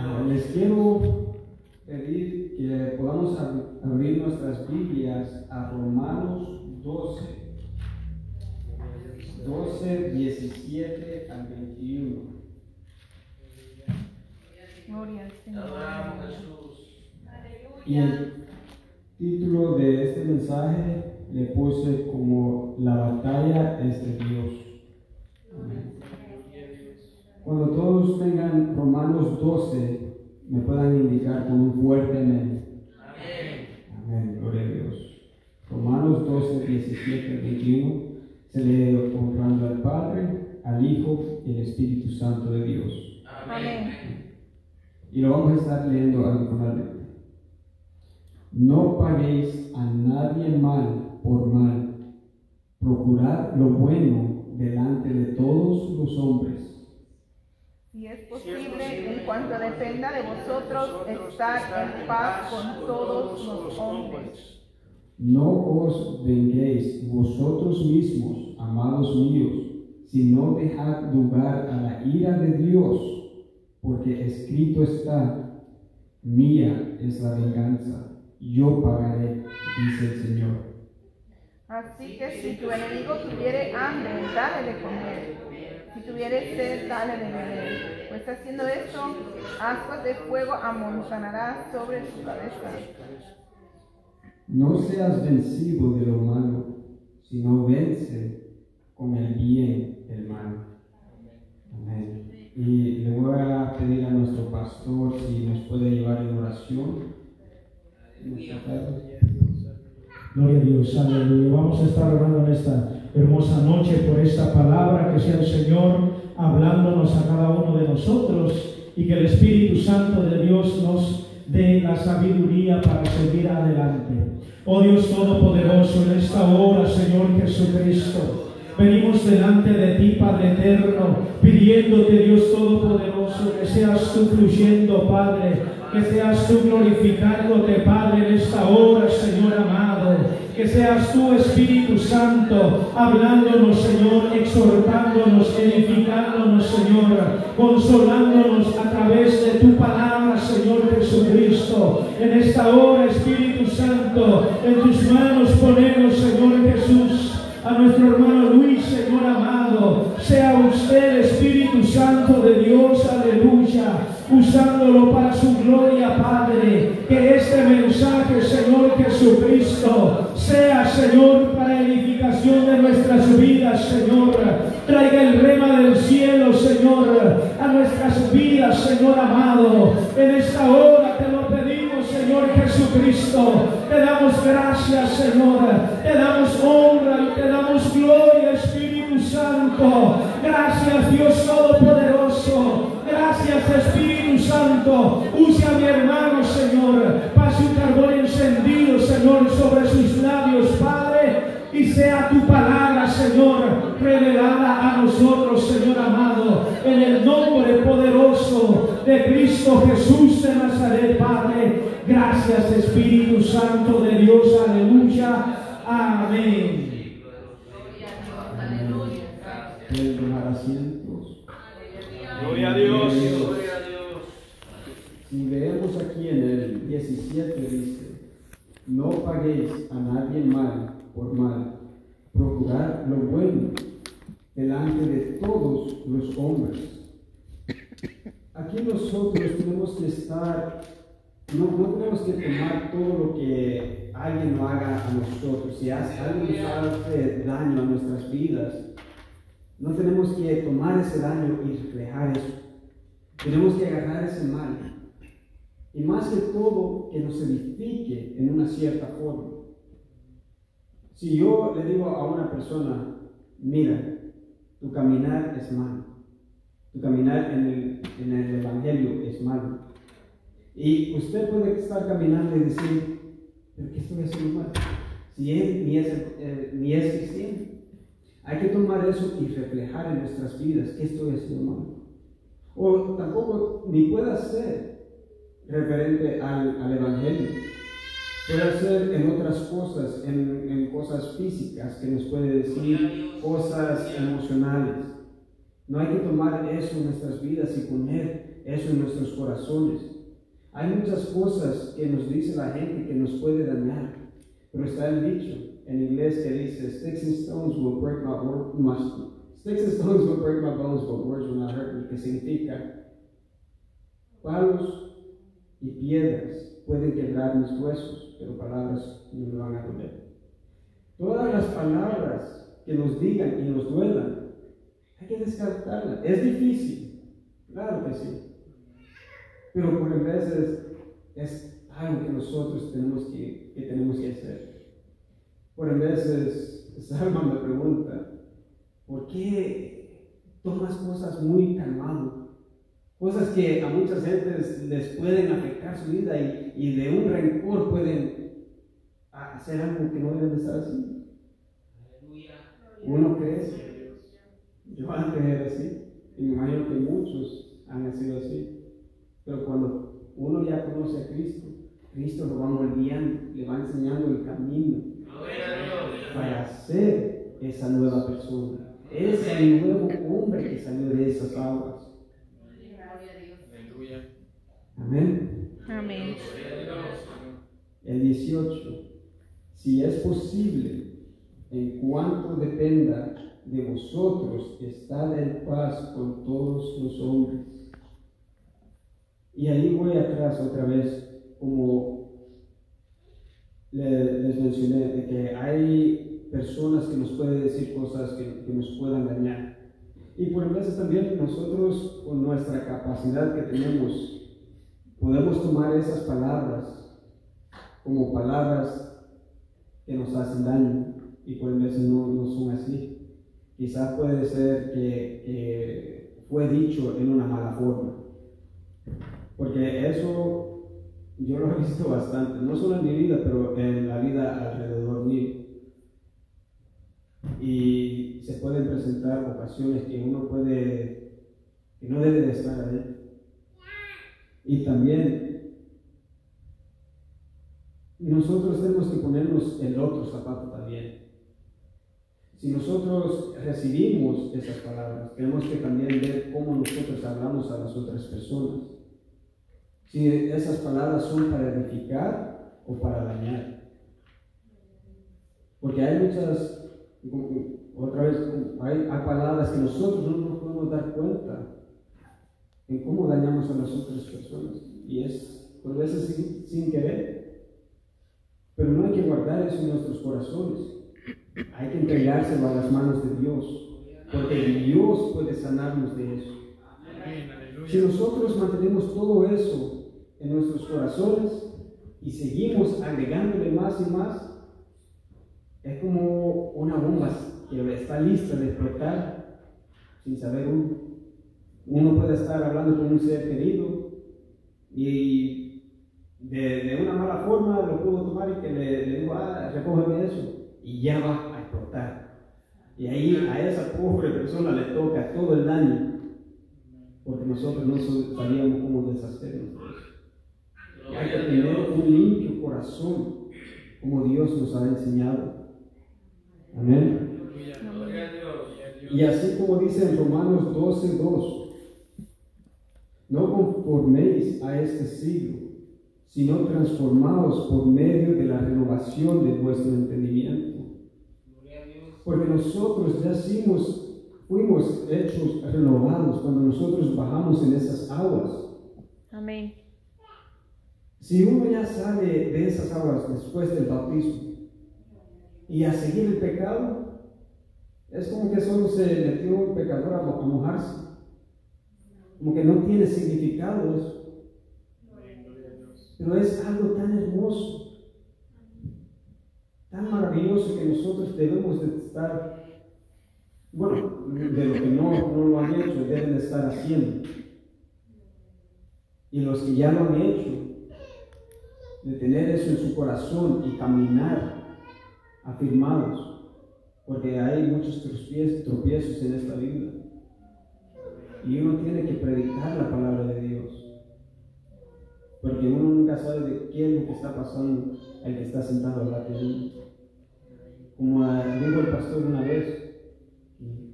Ah, les quiero pedir que podamos ab- abrir nuestras Biblias a Romanos 12, 12, 17 al 21. Gloria al Señor. Y el título de este mensaje le puse como La batalla es de Dios. Cuando todos tengan Romanos 12, me puedan indicar con un fuerte amén. Amén. Amén, gloria a Dios. Romanos 12, 17 al 21 se lee honrando al Padre, al Hijo y al Espíritu Santo de Dios. Amén. Y lo vamos a estar leyendo adicionalmente. No paguéis a nadie mal por mal. Procurad lo bueno delante de todos los hombres. Es posible, en cuanto dependa de vosotros, estar en paz con todos los hombres. No os venguéis vosotros mismos, amados míos, sino dejad lugar a la ira de Dios, porque escrito está, mía es la venganza, yo pagaré, dice el Señor. Así que si tu enemigo tuviere hambre, dale de comer. Si tuviere sed, dale de beber. Pues haciendo esto, ascuas de fuego amontonarás sobre su cabeza. No seas vencido de lo malo, sino vence con el bien el mal. Y le voy a pedir a nuestro pastor si nos puede llevar en oración. Gloria a Dios, aleluya. Vamos a estar orando en esta hermosa noche por esta palabra, que sea el Señor hablándonos a cada uno de nosotros y que el Espíritu Santo de Dios nos dé la sabiduría para seguir adelante. Oh Dios Todopoderoso, en esta hora, Señor Jesucristo, venimos delante de ti, Padre eterno, pidiéndote, Dios Todopoderoso, que seas tú fluyendo, Padre, que seas tú glorificándote, Padre, en esta hora, Señor amado. Que seas tú, Espíritu Santo, hablándonos, Señor, exhortándonos, edificándonos, Señor, consolándonos a través de tu palabra, Señor Jesucristo. En esta hora, Espíritu Santo, en tus manos ponemos, Señor Jesús, a nuestro hermano Luis, Señor amado. Sea usted, Espíritu Santo de Dios, aleluya, usándolo para su gloria, Padre. Que este mensaje, Señor Jesucristo, sea, Señor, para edificación de nuestras vidas, Señor. Traiga el rema del cielo, Señor, a nuestras vidas, Señor amado. En esta hora te lo pedimos, Señor Jesucristo. Te damos gracias, Señor. Gracias, Dios Todopoderoso. Gracias, Espíritu Santo. Use a mi hermano, Señor. Pase un carbón encendido, Señor, sobre sus labios, Padre. Y sea tu palabra, Señor, revelada a nosotros, Señor amado. En el nombre poderoso de Cristo Jesús de Nazaret, Padre. Gracias, Espíritu Santo de Dios. Aleluya. Amén. Pueden tomar asientos. Gloria a Dios. Gloria a Dios. Si leemos aquí en el 17 dice, a nadie mal por mal, procurad lo bueno delante de todos los hombres. Aquí nosotros tenemos que estar, no, no tenemos que tomar todo lo que alguien no haga a nosotros. Si hace- alguien nos hace daño a nuestras vidas, no tenemos que tomar ese daño y reflejar eso. Tenemos que agarrar ese mal. Y más que todo, que nos edifique en una cierta forma. Si yo le digo a una persona, mira, tu caminar es malo, tu caminar en el, en el Evangelio es malo. Y usted puede estar caminando y decir, ¿pero qué estoy haciendo mal? Si él ni es, eh, ni es cristiano. Hay que tomar eso y reflejar en nuestras vidas qué estoy haciendo mal. O tampoco ni puede ser referente al, al Evangelio. Puede ser en otras cosas, en, en cosas físicas que nos puede decir cosas emocionales. No hay que tomar eso en nuestras vidas y poner eso en nuestros corazones. Hay muchas cosas que nos dice la gente que nos puede dañar, pero está el dicho en inglés que dice, sticks and stones will break my, my- sticks and stones will break my bones, but words will not hurt me, que significa palos y piedras pueden quebrar mis huesos, pero palabras no me van a doler. Todas las palabras que nos digan y nos duelan, hay que descartarlas. Es difícil, claro que sí. Pero por veces es algo que nosotros tenemos que, que tenemos que hacer. Por veces Salma me pregunta, ¿por qué tomas cosas muy calmado? Cosas que a muchas gentes les pueden afectar su vida y, y de un rencor pueden hacer algo que no deben de estar haciendo. Uno crece. Yo antes era así, y me imagino que muchos han sido así. Pero cuando uno ya conoce a Cristo, Cristo lo va moldeando, le va enseñando el camino para ser esa nueva persona, ese nuevo hombre que salió de esas aguas. Amén. Amén. El 18. Si es posible, en cuanto dependa de vosotros, estad en paz con todos los hombres. Y ahí voy atrás otra vez, como le- les mencioné, de que hay personas que nos pueden decir cosas que, que nos puedan dañar. Y por veces también nosotros, con nuestra capacidad que tenemos, podemos tomar esas palabras como palabras que nos hacen daño y por veces no, no son así. Quizás puede ser que, que fue dicho en una mala forma. Porque eso yo lo he visto bastante, no solo en mi vida, pero en la vida alrededor mío. Y se pueden presentar ocasiones que uno puede, que no debe de estar ahí. Y también nosotros tenemos que ponernos el otro zapato también. Si nosotros recibimos esas palabras, tenemos que también ver cómo nosotros hablamos a las otras personas. Si esas palabras son para edificar o para dañar. Porque hay muchas, otra vez, hay, hay palabras que nosotros no nos podemos dar cuenta en cómo dañamos a las otras personas. Y es, por veces, sin, sin querer. Pero no hay que guardar eso en nuestros corazones. Hay que entregárselo a las manos de Dios. Porque Dios puede sanarnos de eso. Si nosotros mantenemos todo eso en nuestros corazones y seguimos agregándole más y más, es como una bomba que está lista de explotar sin saber uno. Uno puede estar hablando con un ser querido y de, de una mala forma lo puedo tomar y que le, le digo, ah, recógeme eso, y ya va a explotar. Y ahí a esa pobre persona le toca todo el daño, porque nosotros no sabíamos cómo deshacernos. Y hay que tener un limpio corazón, como Dios nos ha enseñado. Amén. Y así como dice en Romanos 12, 2, no conforméis a este siglo, sino transformados por medio de la renovación de vuestro entendimiento. Porque nosotros ya fuimos, fuimos hechos renovados cuando nosotros bajamos en esas aguas. Amén. Si uno ya sale de esas aguas después del bautismo y a seguir el pecado, es como que solo se metió el pecador a mojarse. Como que no tiene significado eso. Pero es algo tan hermoso, tan maravilloso que nosotros debemos de estar, bueno, de lo que no, no lo han hecho, deben de estar haciendo. Y los que ya lo han hecho, de tener eso en su corazón y caminar afirmados, porque hay muchos tropiezos en esta vida. Y uno tiene que predicar la palabra de Dios. Porque uno nunca sabe de qué es lo que está pasando el que está sentado al lado de uno. Como dijo el pastor una vez,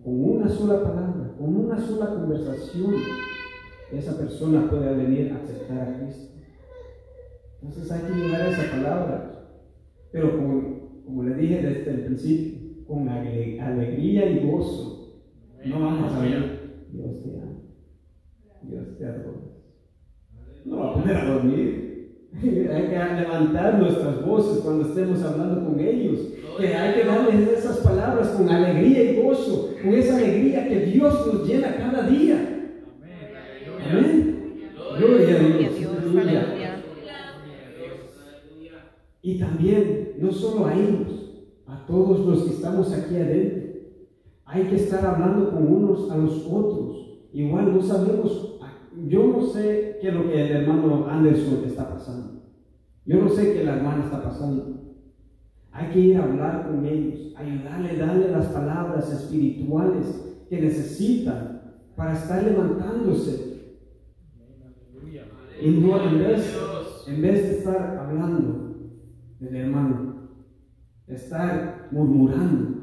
con una sola palabra, con una sola conversación, esa persona pueda venir a aceptar a Cristo. Entonces hay que llevar esa palabra, pero con, como le dije desde el principio, con ale- alegría y gozo. No vamos a ver, Dios te ama, Dios te adora. No va a poner a dormir. Hay que levantar nuestras voces cuando estemos hablando con ellos. Que hay que darles esas palabras con alegría y gozo, con esa alegría que Dios nos llena cada día. Amén. Gloria a Gloria a Dios. Aleluya. Y también, no solo a ellos, a todos los que estamos aquí adentro. Hay que estar hablando con unos a los otros. Igual no sabemos, yo no sé qué es lo que el hermano Anderson está pasando. Yo no sé qué la hermana está pasando. Hay que ir a hablar con ellos, ayudarle, darle las palabras espirituales que necesitan para estar levantándose. Y no, en vez, en vez de estar hablando del hermano, estar murmurando,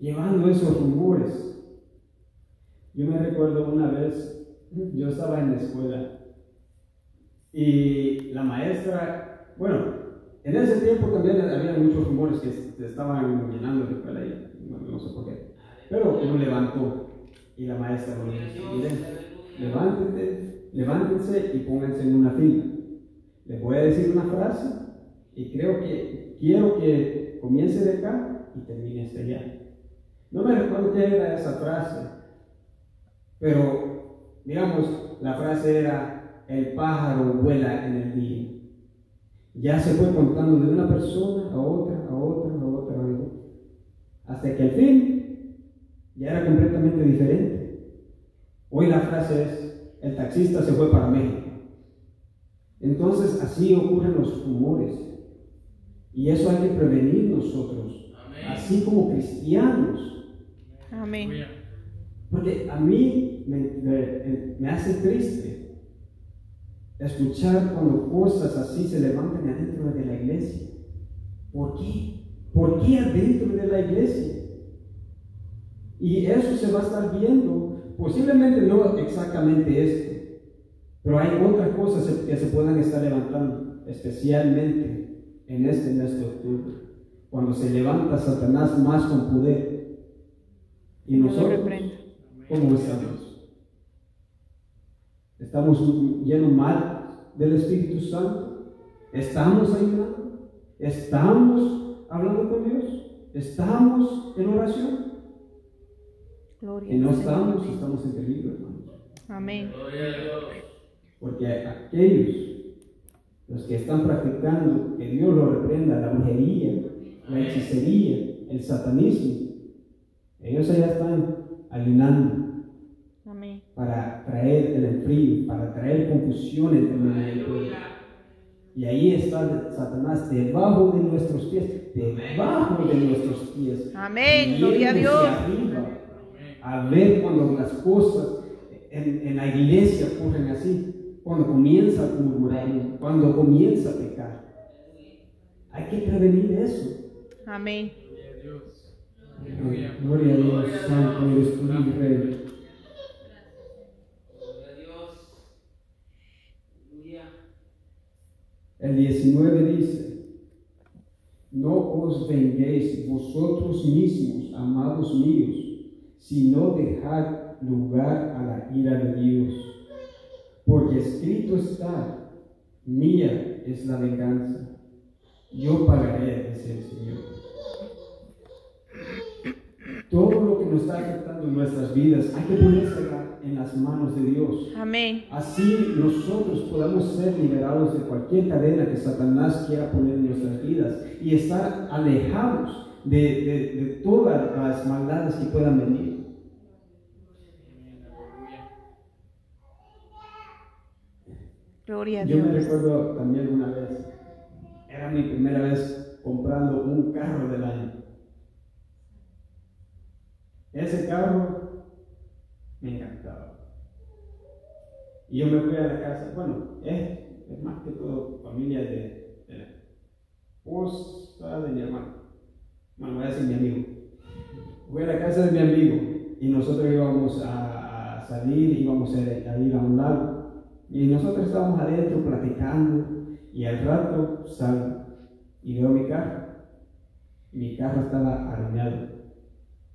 llevando esos rumores. Yo me recuerdo una vez, yo estaba en la escuela y la maestra, bueno, en ese tiempo también había muchos rumores que se estaban llenando la escuela y no, no sé por qué. Pero uno levantó y la maestra lo dijo, levántense, levántense y pónganse en una fila. Les voy a decir una frase y creo que quiero que comience de acá y termine hasta allá. No me recuerdo qué era esa frase, pero digamos, la frase era, el pájaro vuela en el día. Ya se fue contando de una persona a otra, a otra, a otra, a otra, hasta que al fin ya era completamente diferente. Hoy la frase es, el taxista se fue para México. Entonces así ocurren los rumores. Y eso hay que prevenir nosotros, así como cristianos. Amén. Porque a mí me, me- me hace triste escuchar cuando cosas así se levantan adentro de la iglesia. ¿Por qué? ¿Por qué adentro de la iglesia? Y eso se va a estar viendo, posiblemente no exactamente esto, pero hay otras cosas que se puedan estar levantando, especialmente en este mes de octubre, cuando se levanta Satanás más con poder. Y nosotros. ¿Cómo estamos? ¿Estamos llenos mal del Espíritu Santo? ¿Estamos ayunando? ¿Estamos hablando con Dios? ¿Estamos en oración? Gloria Y no estamos, estamos en peligro, hermanos. Amén. Porque aquellos, los que están practicando, que Dios lo reprenda, la brujería, la hechicería, el satanismo, ellos allá están ayunando Amén. para traer el enfrío, para traer confusión entre del pueblo. Y ahí está Satanás debajo de nuestros pies, debajo de nuestros pies. Amén. Gloria a Dios. arriba, a ver cuando las cosas en, en la iglesia ocurren así, cuando comienza a murmurar, cuando comienza a pecar. Hay que prevenir eso. Amén. Gloria a Dios, Santo eres tú, mi Rey. El 19 dice, no os venguéis vosotros mismos, amados míos, sino dejad lugar a la ira de Dios. Porque escrito está, mía es la venganza, yo pagaré, dice el Señor. Todo lo que nos está afectando en nuestras vidas, hay que ponérsela en las manos de Dios. Amén. Así nosotros podamos ser liberados de cualquier cadena que Satanás quiera poner en nuestras vidas y estar alejados de, de- de todas las maldades que puedan venir. Gloria a Yo me Dios. recuerdo también una vez, era mi primera vez comprando un carro del año. Ese carro me encantaba. Y yo me fui a la casa, bueno, es, más que todo familia de, de la de mi hermano. Bueno, voy a decir mi amigo. Fui a la casa de mi amigo y nosotros íbamos a, salir, íbamos a, a ir a un lado. Y nosotros estábamos adentro platicando y al rato salgo y veo mi carro. Y mi carro estaba arañado.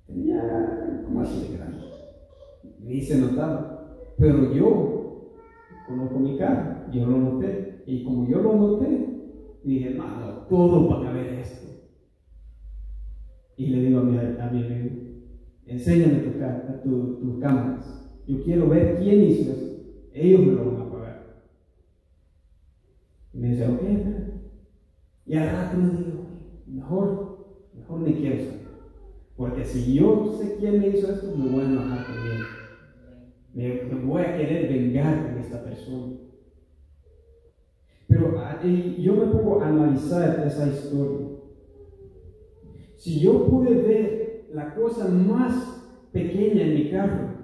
Tenía como así de grande. Ni se notaba. Pero yo conozco mi carro, yo lo noté. Y como yo lo noté, dije, mano, todo para ver esto. Y le digo a mi, a mi amigo, enséñame tus cámaras. Yo quiero ver quién hizo eso. Ellos me lo van a pagar. Y me dice, ok. Y al rato me digo, mejor, mejor ni quiero saber. Porque si yo sé quién me hizo esto, me voy a enojar también. Me, me voy a querer vengar con esta persona. Pero ah, yo me pongo a analizar esa historia. Si yo pude ver la cosa más pequeña en mi carro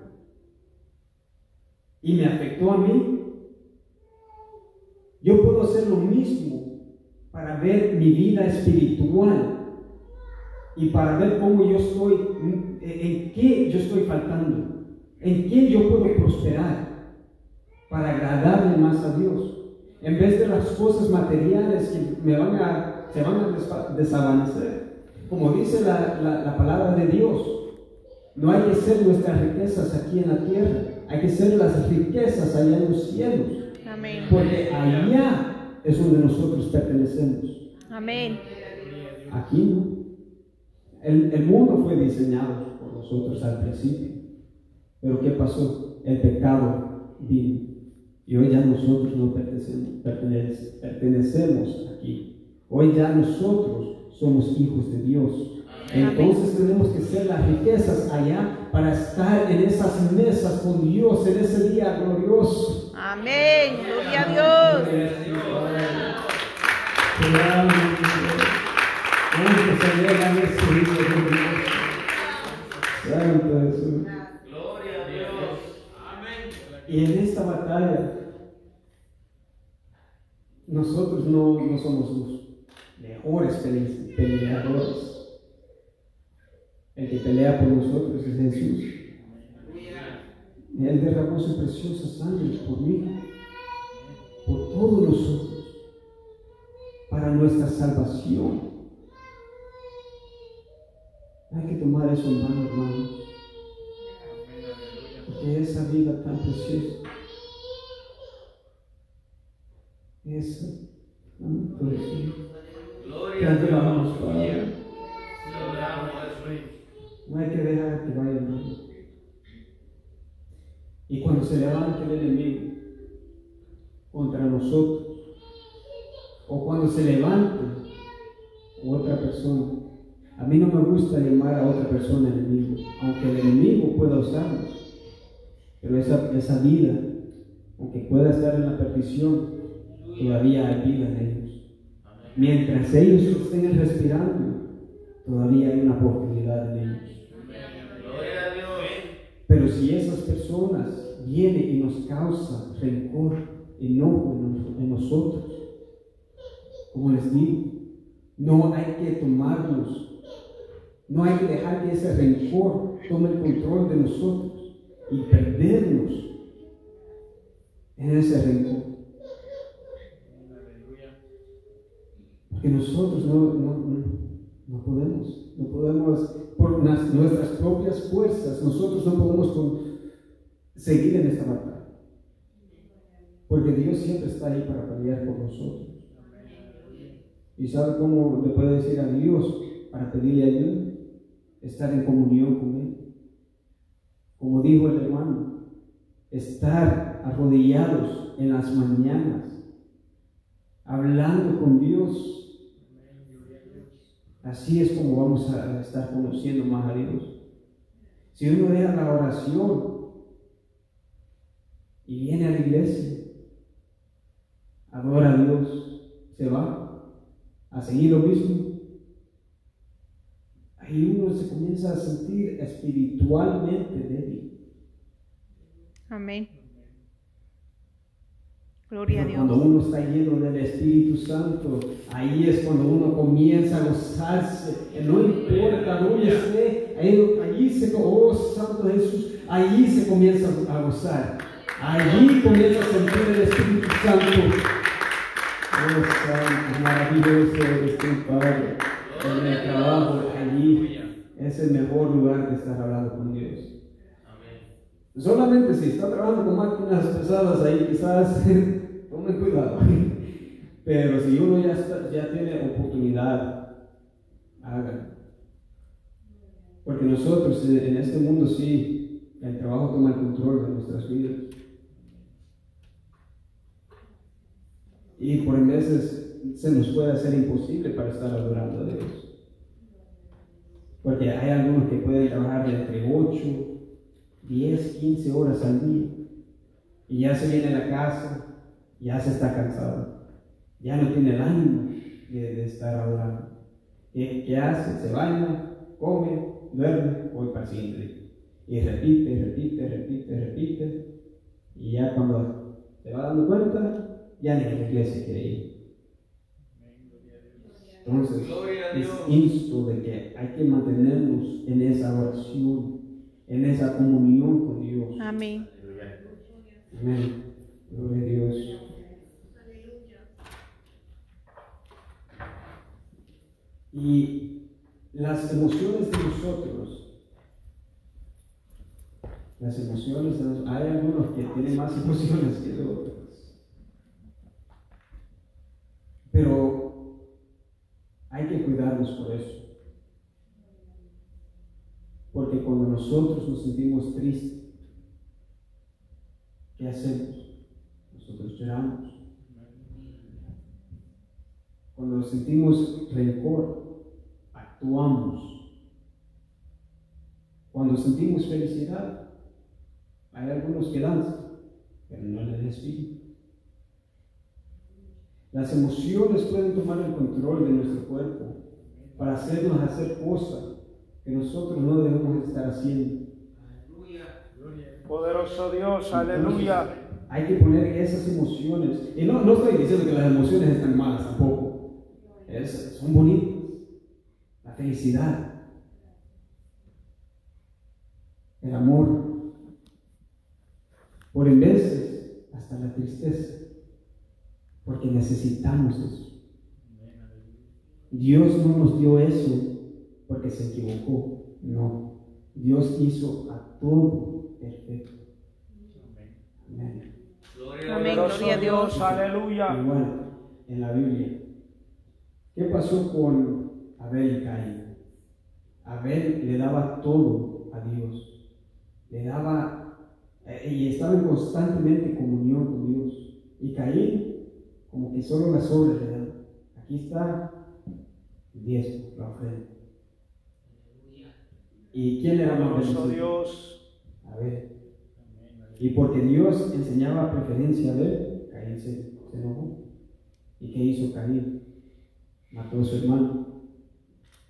y me afectó a mí, yo puedo hacer lo mismo para ver mi vida espiritual y para ver cómo yo estoy, en qué yo estoy faltando, en quién yo puedo prosperar para agradarle más a Dios. En vez de las cosas materiales que me van a, se van a desvanecer. Como dice la, la- la palabra de Dios, no hay que ser nuestras riquezas aquí en la tierra, hay que ser las riquezas allá en los cielos, Amén. porque allá es donde nosotros pertenecemos. Amén. Aquí no. El, el mundo fue diseñado por nosotros al principio. Pero ¿qué pasó? El pecado vino. Y hoy ya nosotros no pertenecemos, pertenece- pertenecemos aquí. Hoy ya nosotros somos hijos de Dios. Entonces tenemos que ser las riquezas allá para estar en esas mesas con Dios en ese día glorioso. Amén. Gloria a Dios. Y en esta batalla, nosotros no, no somos los mejores pele- peleadores. El que pelea por nosotros es Jesús. Él derramó su preciosa sangre por mí, por todos nosotros, para nuestra salvación. Hay que tomar eso en mano, hermanos. Porque esa vida tan preciosa, esa, tanto te Gloria a Dios. Padre. No hay que dejar que vaya hermano. Y cuando se levante el enemigo contra nosotros, o cuando se levante otra persona, a mí no me gusta llamar a otra persona enemigo, aunque el enemigo pueda usarnos, pero esa, esa vida, aunque pueda estar en la perdición, todavía hay vida en ellos. Mientras ellos estén respirando, todavía hay una oportunidad en ellos. Pero si esas personas vienen y nos causan rencor, enojo en, nos- en nosotros, como les digo, no hay que tomarlos, no hay que dejar que ese rencor tome el control de nosotros y perdernos en ese rencor. Porque nosotros no, no, no, podemos, no podemos, por nuestras propias fuerzas, nosotros no podemos seguir en esta batalla. Porque Dios siempre está ahí para pelear por nosotros. ¿Y sabe cómo le puede decir a Dios para pedirle ayuda? Estar en comunión con Él. Como dijo el hermano, estar arrodillados en las mañanas, hablando con Dios. Así es como vamos a estar conociendo más a Dios. Si uno deja la oración y viene a la iglesia, adora a Dios, se va a seguir lo mismo, ahí uno se comienza a sentir espiritualmente débil. Amén. Gloria a Pero Cuando Dios. uno está lleno del Espíritu Santo, ahí es cuando uno comienza a gozarse. Que no importa dónde esté, ahí, allí se, oh Santo Jesús, allí se comienza a gozar. Allí comienza a sentir el Espíritu Santo. Oh Santo, maravilloso eres tu Padre. En el trabajo, allí es el mejor lugar de estar hablando con Dios. Amén. Solamente si está trabajando con máquinas pesadas ahí, quizás tome cuidado. Pero si uno ya, está- ya tiene oportunidad, hágalo. Porque nosotros eh, en este mundo sí, el trabajo toma el control de nuestras vidas. Y por veces se nos puede hacer imposible para estar adorando a Dios. Porque hay algunos que pueden trabajar entre 8, 10, 15 horas al día. Y ya se viene a la casa, ya se está cansado. Ya no tiene el ánimo de, de estar adorando. ¿Qué, qué hace? Se baña, come, duerme, voy para día. Y repite, repite, repite, repite. Y ya cuando se va dando cuenta, ya ni la iglesia quiere ir. Entonces, es insto de que hay que mantenernos en esa oración, en esa comunión con Dios. Amén. Amén. Gloria a Dios. Y las emociones de nosotros, las emociones, de hay algunos que tienen más emociones que otros. Pero hay que cuidarnos por eso. Porque cuando nosotros nos sentimos tristes, ¿qué hacemos? Nosotros lloramos. Cuando sentimos rencor, actuamos. Cuando sentimos felicidad, hay algunos que danzan, pero no en el espíritu. Las emociones pueden tomar el control de nuestro cuerpo para hacernos hacer cosas que nosotros no debemos estar haciendo. Poderoso Dios, aleluya. Hay que poner esas emociones. Y no, no estoy diciendo que las emociones están malas tampoco. Es- son bonitas. La felicidad. El amor. Por en veces, hasta la tristeza. Porque necesitamos eso. Dios no nos dio eso porque se equivocó. No. Dios hizo a todo perfecto. Amén. Gloria a Amén. Dios. Gloria a Dios. aleluya. Igual en la Biblia. ¿Qué pasó con Abel y Caín? Abel le daba todo a Dios. Le daba eh, y estaba en constantemente comunión con Dios. Y Caín, como que solo las obras le dan. Aquí está el diezmo, la ofrenda. ¿Y quién era más Poderoso bendecido? Dios. Abel. Y porque Dios enseñaba preferencia a Abel, Caín se, se enojó. ¿Y qué hizo Caín? Mató a su hermano.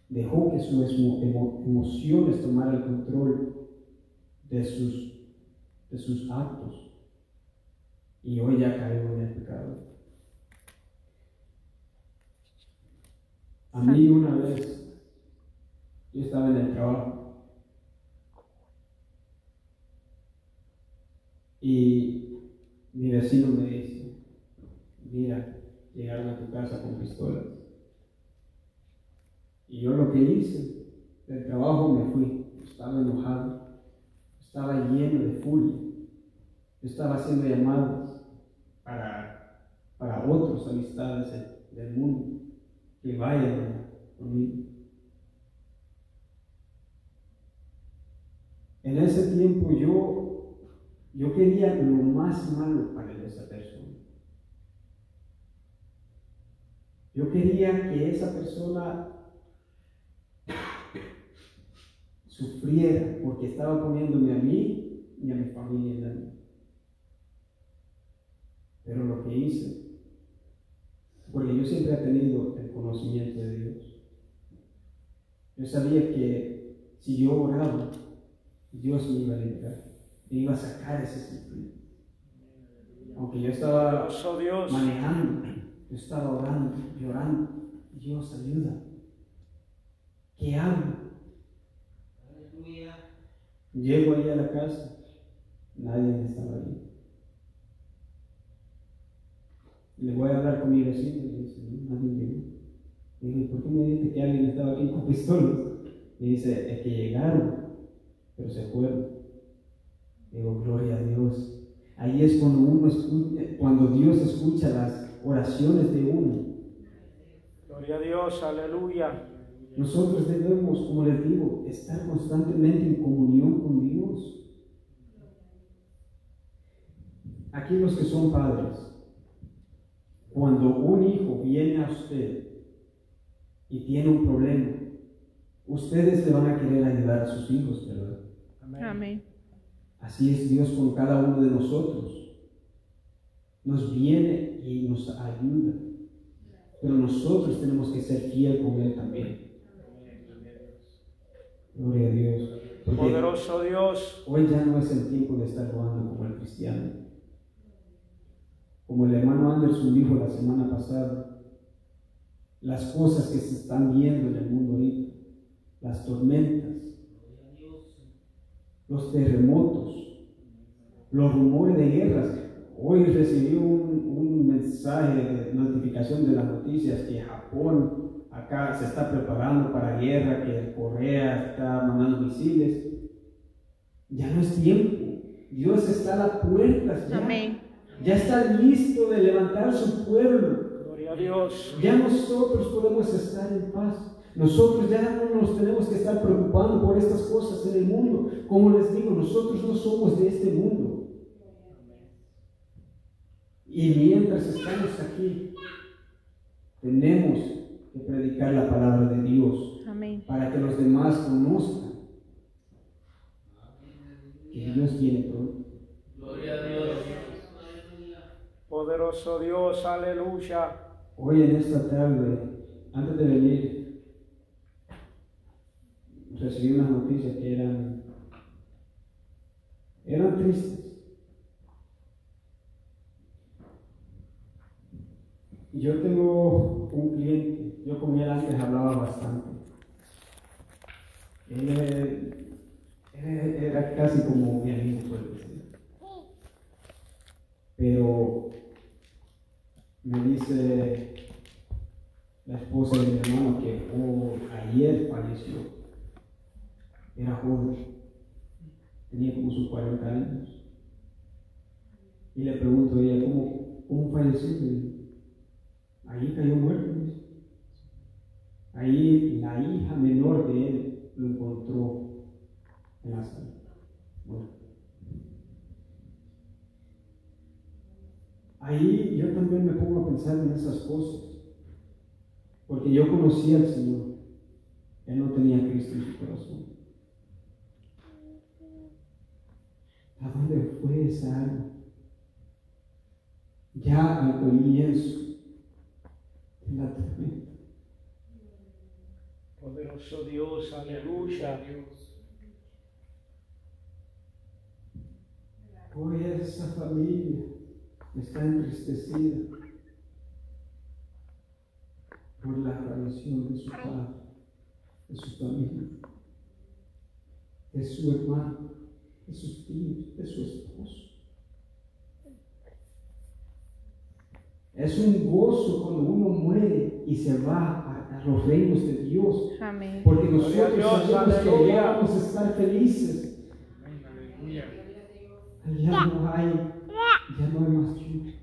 Dejó que sus emo- emo- emociones tomaran el control de sus, de sus actos. Y hoy ya cayó en el pecado. A mí una vez, yo estaba en el trabajo Y mi vecino me dice, mira, llegaron a tu casa con pistolas. Y yo lo que hice, del trabajo me fui, estaba enojado, estaba lleno de furia, estaba haciendo llamadas para, para otros amistades del mundo que vayan conmigo. En ese tiempo yo, yo quería lo más malo para esa persona. Yo quería que esa persona sufriera porque estaba poniéndome a mí y a mi familia en daño. Pero lo que hice, porque yo siempre he tenido el conocimiento de Dios, yo sabía que si yo oraba, Dios me iba a liberar, me iba a sacar ese sufrimiento. Aunque yo estaba manejando, yo estaba orando, llorando. Dios ayuda. ¿Qué hago? Llego ahí a la casa, nadie estaba ahí. Le voy a hablar con mi vecino y le dice, "No, nadie llegó. "¿Y ¿por qué me dijiste que alguien estaba aquí con pistolas? Y dice, es que llegaron, pero se fueron. Le digo, gloria a Dios. Ahí es cuando uno escucha, cuando Dios escucha las oraciones de uno. Gloria a Dios, aleluya. Nosotros debemos, como les digo, estar constantemente en comunión con Dios. Aquí los que son padres, cuando un hijo viene a usted y tiene un problema, ustedes le van a querer ayudar a sus hijos, ¿verdad? Amén. Amén. Así es Dios con cada uno de nosotros. Nos viene y nos ayuda. Pero nosotros tenemos que ser fiel con Él también. Gloria a Dios. Porque Poderoso Dios. hoy ya no es el tiempo de estar jugando como el cristiano. Como el hermano Anderson dijo la semana pasada, las cosas que se están viendo en el mundo ahorita, las tormentas, los terremotos, los rumores de guerras. Hoy recibí un, un mensaje de notificación de las noticias que Japón acá se está preparando para guerra, que Corea está mandando misiles. Ya no es tiempo. Dios está a las puertas. Amén. Ya está listo de levantar su pueblo. Gloria a Dios. Ya nosotros podemos estar en paz. Nosotros ya no nos tenemos que estar preocupando por estas cosas en el mundo. Como les digo, nosotros no somos de este mundo. Y mientras estamos aquí, tenemos que predicar la palabra de Dios Amén. para que los demás conozcan que Dios viene pronto. Gloria a Dios. Poderoso Dios, aleluya. Hoy en esta tarde, antes de venir, recibí unas noticias que eran, eran tristes. Yo tengo un cliente, yo con él antes hablaba bastante. Él, era casi como mi amigo, puedo decir. Pero me dice la esposa de mi hermano que oh, ayer falleció. Era joven, tenía como sus 40 años. Y le pregunto a ella, ¿cómo, cómo falleció? Ahí cayó muerto. Ahí la hija menor de él lo encontró en la sala. muerto. Ahí yo también me pongo a pensar en esas cosas. Porque yo conocí al Señor. Él no tenía a Cristo en su corazón. ¿A dónde fue esa alma? Ya al comienzo de la tormenta. Poderoso Dios, aleluya. Hoy esa familia está entristecida por la aparición de su padre, de su familia, de su hermano, de sus tíos, de su esposo. Es un gozo cuando uno muere y se va a, a los reinos de Dios, Amén. porque nosotros Dios, sabemos que vamos a estar felices. Ya no hay, ya no hay más lluvia,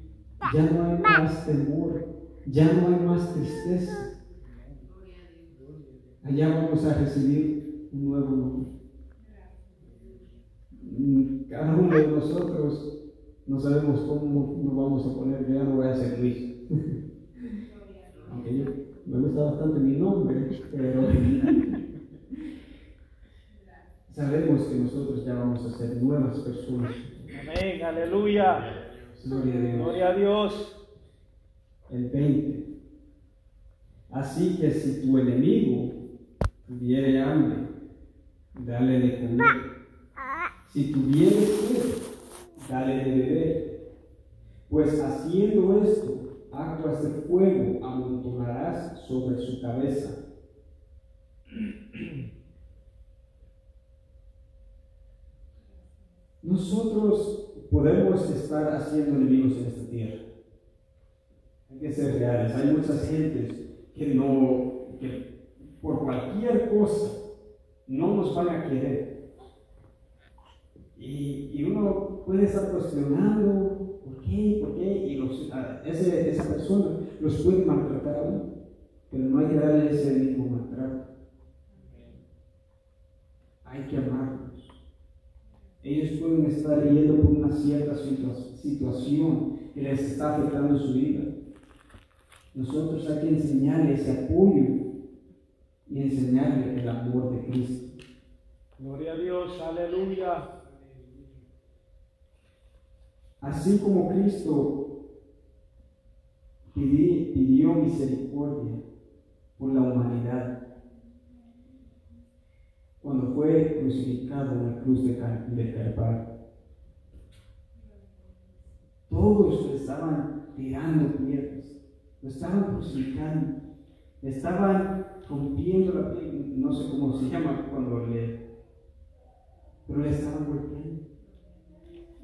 ya no hay más temor, ya no hay más tristeza. Allá vamos a recibir un nuevo nombre. Mm, Cada uno de nosotros no sabemos cómo nos vamos a poner, yo ya no voy a ser Luis. Aunque yo, me gusta bastante mi nombre, pero sabemos que nosotros ya vamos a ser nuevas personas. Amén, aleluya. Gloria a Dios. Gloria a Dios. El 20. Así que si tu enemigo tuviere hambre, dale de comer. Si tuviere sed, dale de beber. Pues haciendo esto, aguas de fuego amontonarás sobre su cabeza. Nosotros podemos estar haciendo enemigos en esta tierra. Hay que ser reales. Hay muchas gentes que no, que por cualquier cosa no nos van a querer. Y, y uno puede estar cuestionando por qué, por qué, y los, esa persona los puede maltratar a uno, pero no hay que darle ese mismo maltrato. Hay que amarlos. Ellos pueden estar yendo por una cierta situa- situación que les está afectando su vida. Nosotros hay que enseñarle ese apoyo y enseñarle el amor de Cristo. Gloria a Dios, aleluya. Así como Cristo pidi- pidió misericordia por la humanidad cuando fue crucificado en la cruz de, Cal- Calvario. Todos le estaban tirando piedras, lo estaban crucificando, estaban rompiendo la piel, no sé cómo se llama cuando le... pero le estaban golpeando.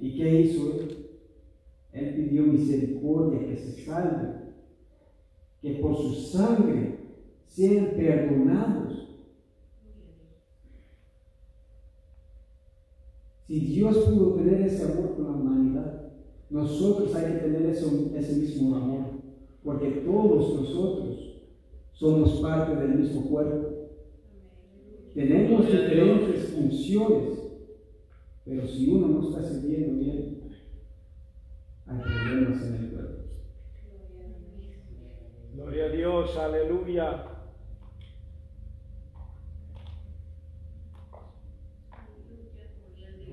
¿Y qué hizo él? Él pidió misericordia, que se salve, que por su sangre sean perdonados. Si Dios pudo tener ese amor con la humanidad, nosotros hay que tener ese mismo amor, porque todos nosotros somos parte del mismo cuerpo. Tenemos diferentes funciones, pero si uno no está sirviendo bien, hay problemas en el cuerpo. Gloria a Dios, aleluya.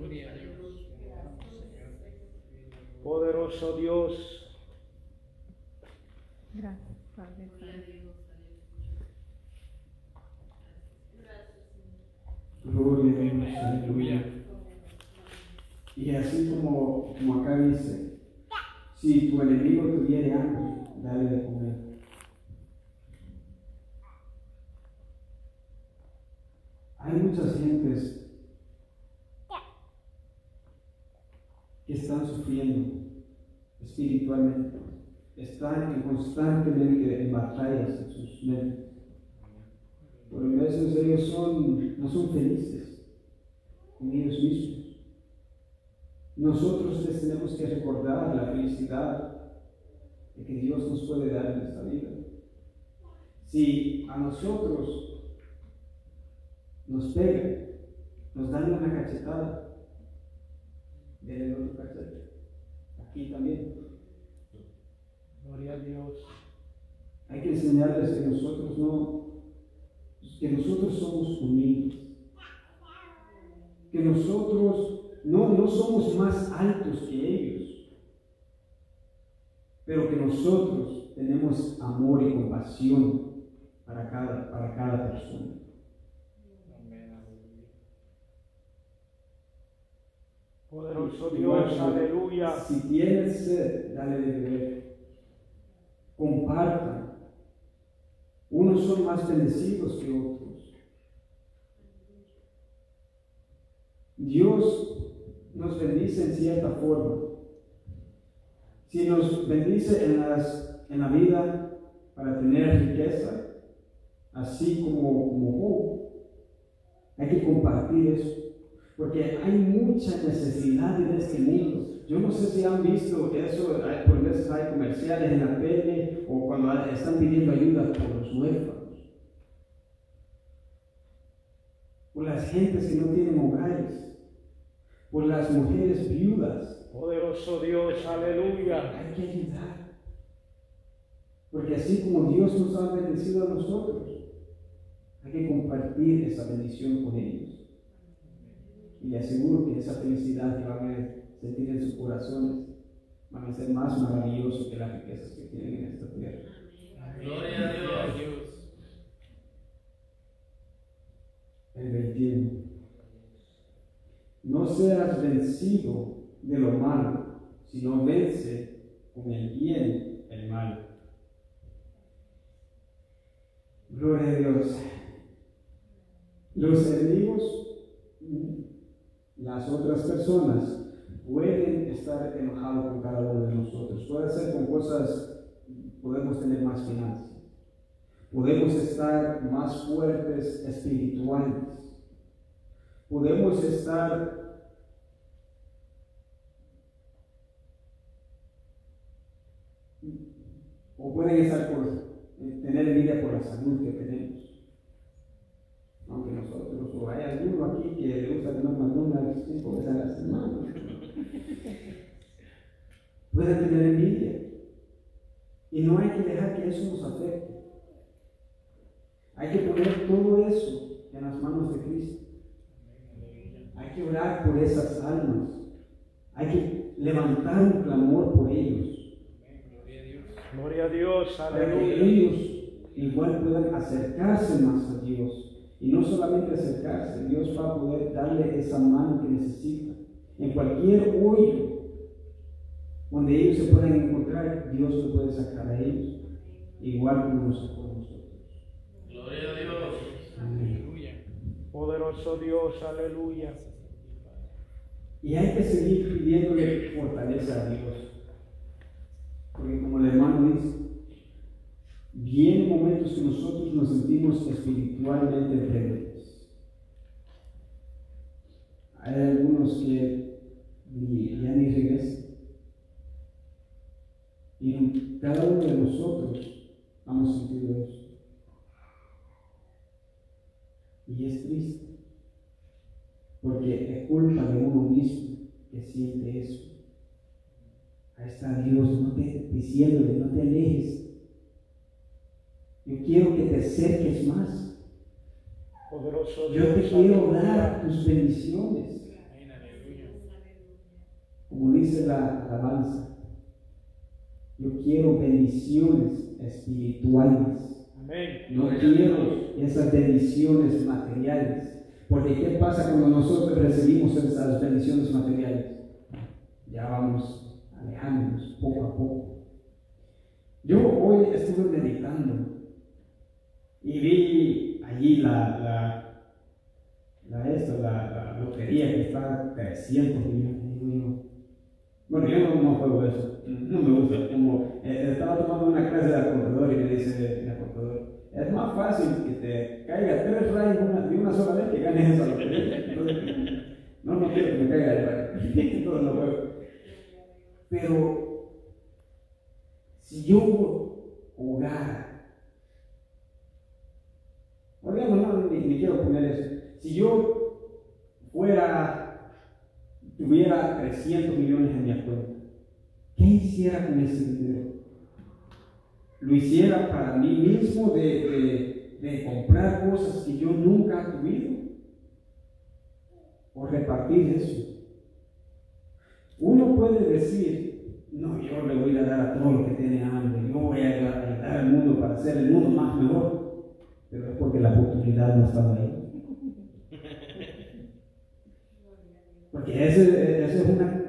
Gloria a Dios. Poderoso Dios. Gracias, Padre Santo. Gloria a Dios, aleluya. Y así como, como acá dice, si tu enemigo tuviere hambre, dale de comer. Hay muchas gentes que están sufriendo espiritualmente, están en constantemente en batallas en sus mentes. Por veces ellos son, no son felices con ellos mismos. Nosotros les tenemos que recordar la felicidad de que Dios nos puede dar en esta vida. Si a nosotros nos pegan, nos dan una cachetada, denle otro cachete. Aquí también. Gloria a Dios. Hay que enseñarles que nosotros no, que nosotros somos humildes, que nosotros no, no somos más altos que ellos, pero que nosotros tenemos amor y compasión para cada, para cada persona. Dios, aleluya. Si tienes sed, dale de beber. Compartan. Unos son más bendecidos que otros. Dios nos bendice en cierta forma. Si nos bendice en, las, en la vida para tener riqueza, así como, como Job, hay que compartir eso. Porque hay mucha necesidad en este mundo. Yo no sé si han visto eso, por veces hay comerciales en la tele o cuando están pidiendo ayuda por los huérfanos, por las gentes que no tienen hogares, por las mujeres viudas. Poderoso Dios, aleluya. Hay que ayudar. Porque así como Dios nos ha bendecido a nosotros, hay que compartir esa bendición con ellos. Y le aseguro que esa felicidad que van a sentir en sus corazones van a ser más maravillosos que las riquezas que tienen en esta tierra. Gloria a Dios. El 21. No seas vencido de lo malo, sino vence con el bien el mal. Gloria a Dios. Los enemigos, las otras personas, pueden estar enojados con cada uno de nosotros. Puede ser con cosas, podemos tener más finanzas. Podemos estar más fuertes espirituales. Podemos estar o pueden estar por eh, tener envidia por la salud que tenemos. Aunque nosotros, o hay alguno aquí que le gusta comer Pueden tener envidia. Y no hay que dejar que eso nos afecte. Hay que poner todo eso en las manos de Cristo. Hay que orar por esas almas. Hay que levantar un clamor por ellos. Gloria a Dios, Para que aleluya. ellos igual puedan acercarse más a Dios. Y no solamente acercarse, Dios va a poder darle esa mano que necesita. En cualquier hoyo donde ellos se puedan encontrar, Dios lo puede sacar a ellos. Igual como nos sacó a nosotros. Gloria a Dios. Amén. Poderoso Dios, aleluya. Y hay que seguir pidiéndole fortaleza a Dios. Porque como el hermano dice, vienen momentos que nosotros nos sentimos espiritualmente débiles. Hay algunos que ya ni regresan. Y cada uno de nosotros hemos sentido eso. Y es triste. Porque es culpa de uno mismo que siente eso. Ahí está Dios no te, diciéndole, no te alejes. Yo quiero que te acerques más. Poderoso Yo te quiero dar tus bendiciones. Como dice la alabanza. Yo quiero bendiciones espirituales. Amén. No quiero esas bendiciones materiales. Porque ¿qué pasa cuando nosotros recibimos esas bendiciones materiales? Ya vamos alejándonos poco a poco. Yo hoy estuve meditando y vi allí la, la, la, esto, la, la lotería que está a 300 millones. Bueno, yo no, no juego eso, no me gusta. Como eh, estaba tomando una clase de contador y me dice el contador, es más fácil que te caiga tres rayos de una sola vez que ganes esa lotería. No, no quiero que me caiga el rayo, entonces no juego. Pero si yo jugara, o digamos, no, ni, ni quiero poner eso, si yo fuera, tuviera 300 millones en mi cuenta, ¿qué hiciera con ese dinero? Lo hiciera para mí mismo de, de- comprar cosas que yo nunca he tenido, o repartir eso. Uno puede decir, no, yo le voy a dar a todo lo que tiene hambre, yo voy a ayudar al mundo para hacer el mundo más mejor, pero es porque la oportunidad no estaba ahí. Porque esa es una,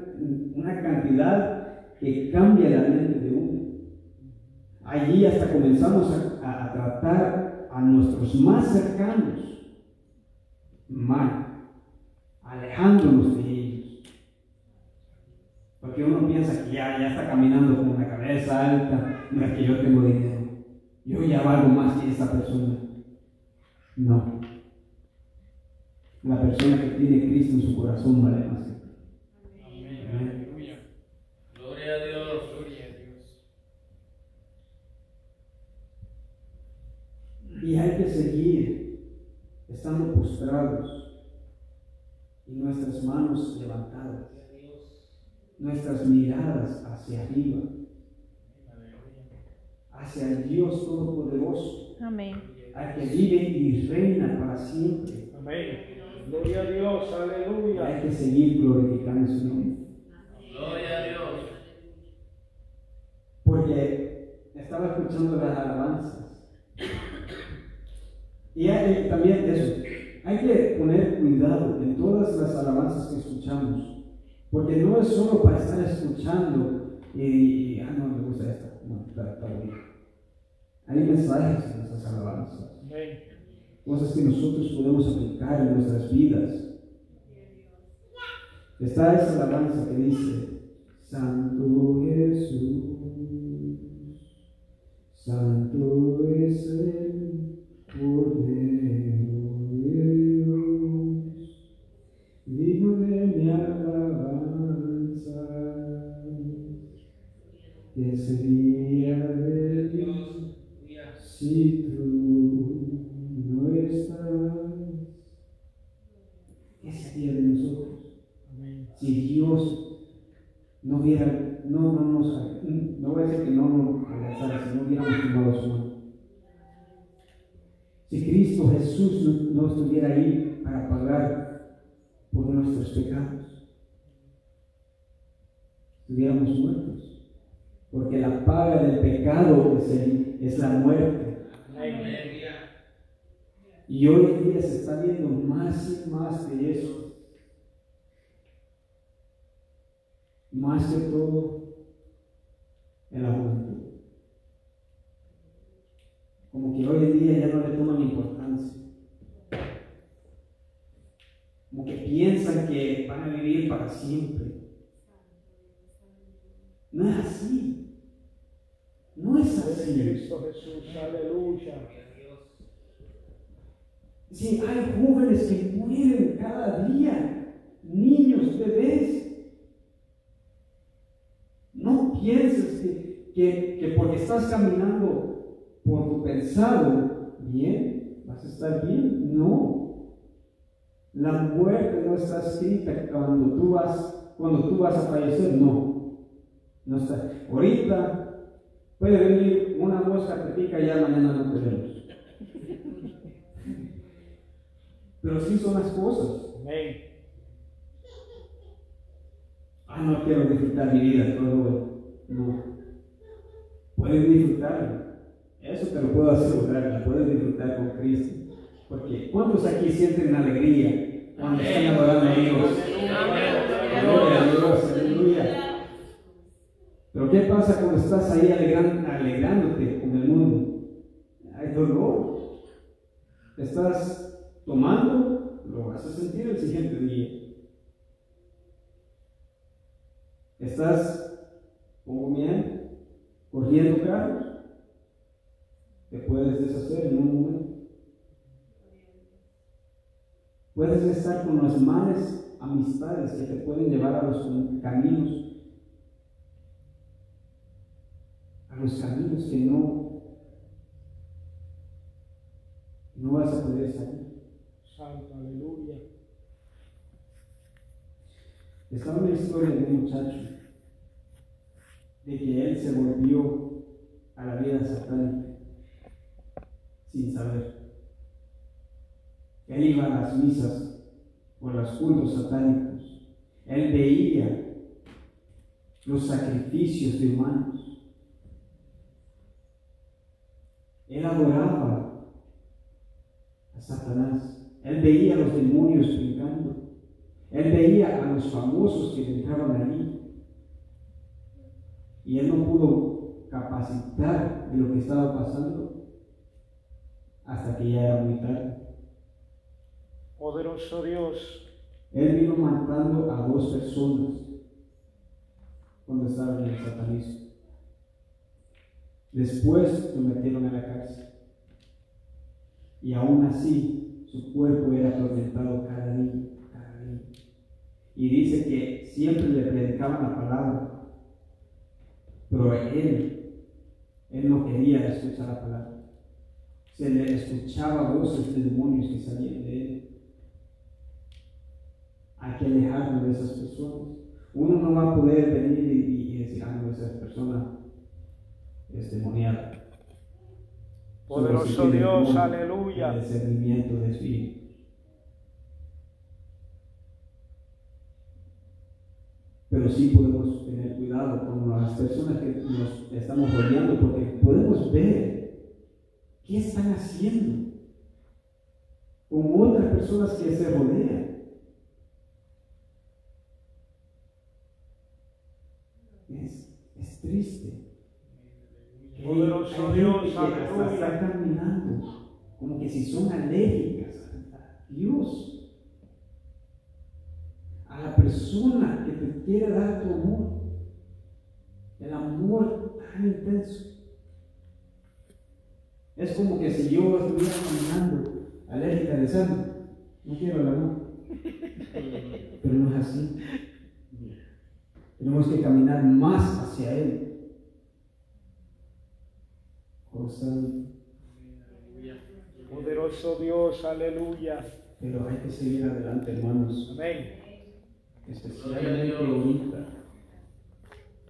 una cantidad que cambia la mente de uno. Allí hasta comenzamos a, tratar a nuestros más cercanos mal, alejándonos de ellos. Porque uno piensa que ya, ya está caminando con una cabeza alta, no que yo tengo dinero, yo ya valgo más que esa persona. No. La persona que tiene Cristo en su corazón vale más. Amén. Gloria a Dios. Y hay que seguir estando postrados y nuestras manos levantadas, nuestras miradas hacia arriba, hacia el Dios Todopoderoso, Amén. al que vive y reina para siempre. Amén. Gloria a Dios, Hay aleluya. que seguir glorificando su nombre. Gloria a Dios. Porque estaba escuchando las alabanzas. Y hay, también eso, hay que poner cuidado en todas las alabanzas que escuchamos. Porque no es solo para estar escuchando y, y, ah, no, me gusta esta, no, está, está bien. Hay mensajes en nuestras alabanzas, Amén. Cosas que nosotros podemos aplicar en nuestras vidas. Está esa alabanza que dice, Santo Jesús, Santo es el Cordero de Dios, mi alabanza, que sería de Dios si no hubiera, no, no nos, no voy a decir que no nos alcanzara, si no hubiéramos tomado su mano. Si Cristo Jesús no, no estuviera ahí para pagar por nuestros pecados, estuviéramos muertos. Porque la paga del pecado es, el- es la muerte. Y hoy en día se está viendo más y más de eso. Más que todo en la juventud. Como que hoy en día ya no le toman importancia. Como que piensan que van a vivir para siempre. No es así. No es así. Cristo Jesús, aleluya. Sí, hay jóvenes que mueren cada día, niños, bebés. Pienses que, que- que porque estás caminando por tu pensado bien, vas a estar bien. No. La muerte no está escrita cuando tú vas, cuando tú vas a fallecer, no. No está. Ahorita puede venir una mosca que pica y ya mañana no tenemos. Pero sí son las cosas. Amén. Ah, no quiero disfrutar mi vida, todo no. Puedes disfrutarla. Eso te lo puedo asegurar, la puedes disfrutar con Cristo. Porque ¿cuántos aquí sienten alegría cuando están adorando a Dios? Gloria a Dios, aleluya. Pero ¿qué pasa cuando estás ahí alegrándote con el mundo? Hay dolor. Estás tomando, lo vas a sentir el siguiente día. Estás como miel, corriendo carros, te puedes deshacer en un momento. Puedes estar con las malas amistades que te pueden llevar a los caminos, a los caminos que no, no vas a poder salir. Santo, aleluya. Estaba una historia de un muchacho, de que él se volvió a la vida satánica sin saber. Él iba a las misas o a los cultos satánicos. Él veía los sacrificios de humanos. Él adoraba a Satanás. Él veía a los demonios brincando. Él veía a los famosos que entraban allí. Y él no pudo capacitar de lo que estaba pasando hasta que ya era muy tarde. Poderoso Dios. Él vino matando a dos personas cuando estaba en el satanismo. Después lo metieron a la cárcel. Y aún así, su cuerpo era atormentado cada día, cada día. Y dice que siempre le predicaban la palabra, pero él, él no quería escuchar la palabra. Se le escuchaba voces de demonios que salían de él. Hay que alejarnos de esas personas. Uno no va a poder venir y, y decir, ah, no, esa persona es demoniada. Poderoso Dios, aleluya. de discernimiento de hijo. Pero sí podemos las personas que nos estamos rodeando porque podemos ver qué están haciendo con otras personas que se rodean. Es- triste. Que Poderoso Dios, que está caminando como que si son alérgicas a Dios, a la persona que te quiere dar tu amor, el amor tan intenso. Es como que si yo estuviera caminando alérgica de sangre, no quiero el amor. Pero no es así. Tenemos que caminar más hacia Él. Santo. Poderoso Dios, aleluya. Pero hay que seguir adelante, hermanos. Amén. Especialmente ahorita.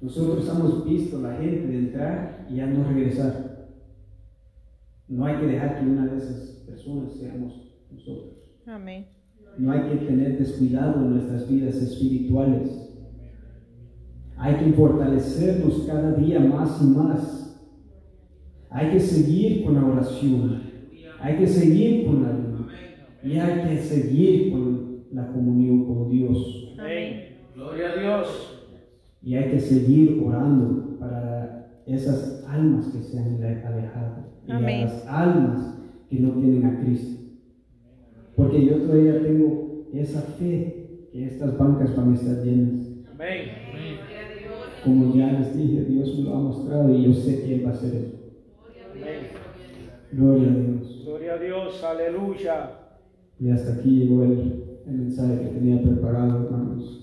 Nosotros hemos visto la gente de entrar y ya no regresar. No hay que dejar que una de esas personas seamos nosotros. Amén. No hay que tener descuidado en nuestras vidas espirituales. Hay que fortalecernos cada día más y más. Hay que seguir con la oración. Hay que seguir con la ayuda. Y hay que seguir con la comunión con Dios. Amén. Gloria a Dios. Y hay que seguir orando para esas almas que se han alejado. Y a Amén. las almas que no tienen a Cristo. Porque yo todavía tengo esa fe que estas bancas van a estar llenas. Amén. Como ya les dije, Dios me lo ha mostrado y yo sé que Él va a hacer eso. Gloria a Dios. Gloria a Dios, aleluya. Y hasta aquí llegó el, el mensaje que tenía preparado, hermanos.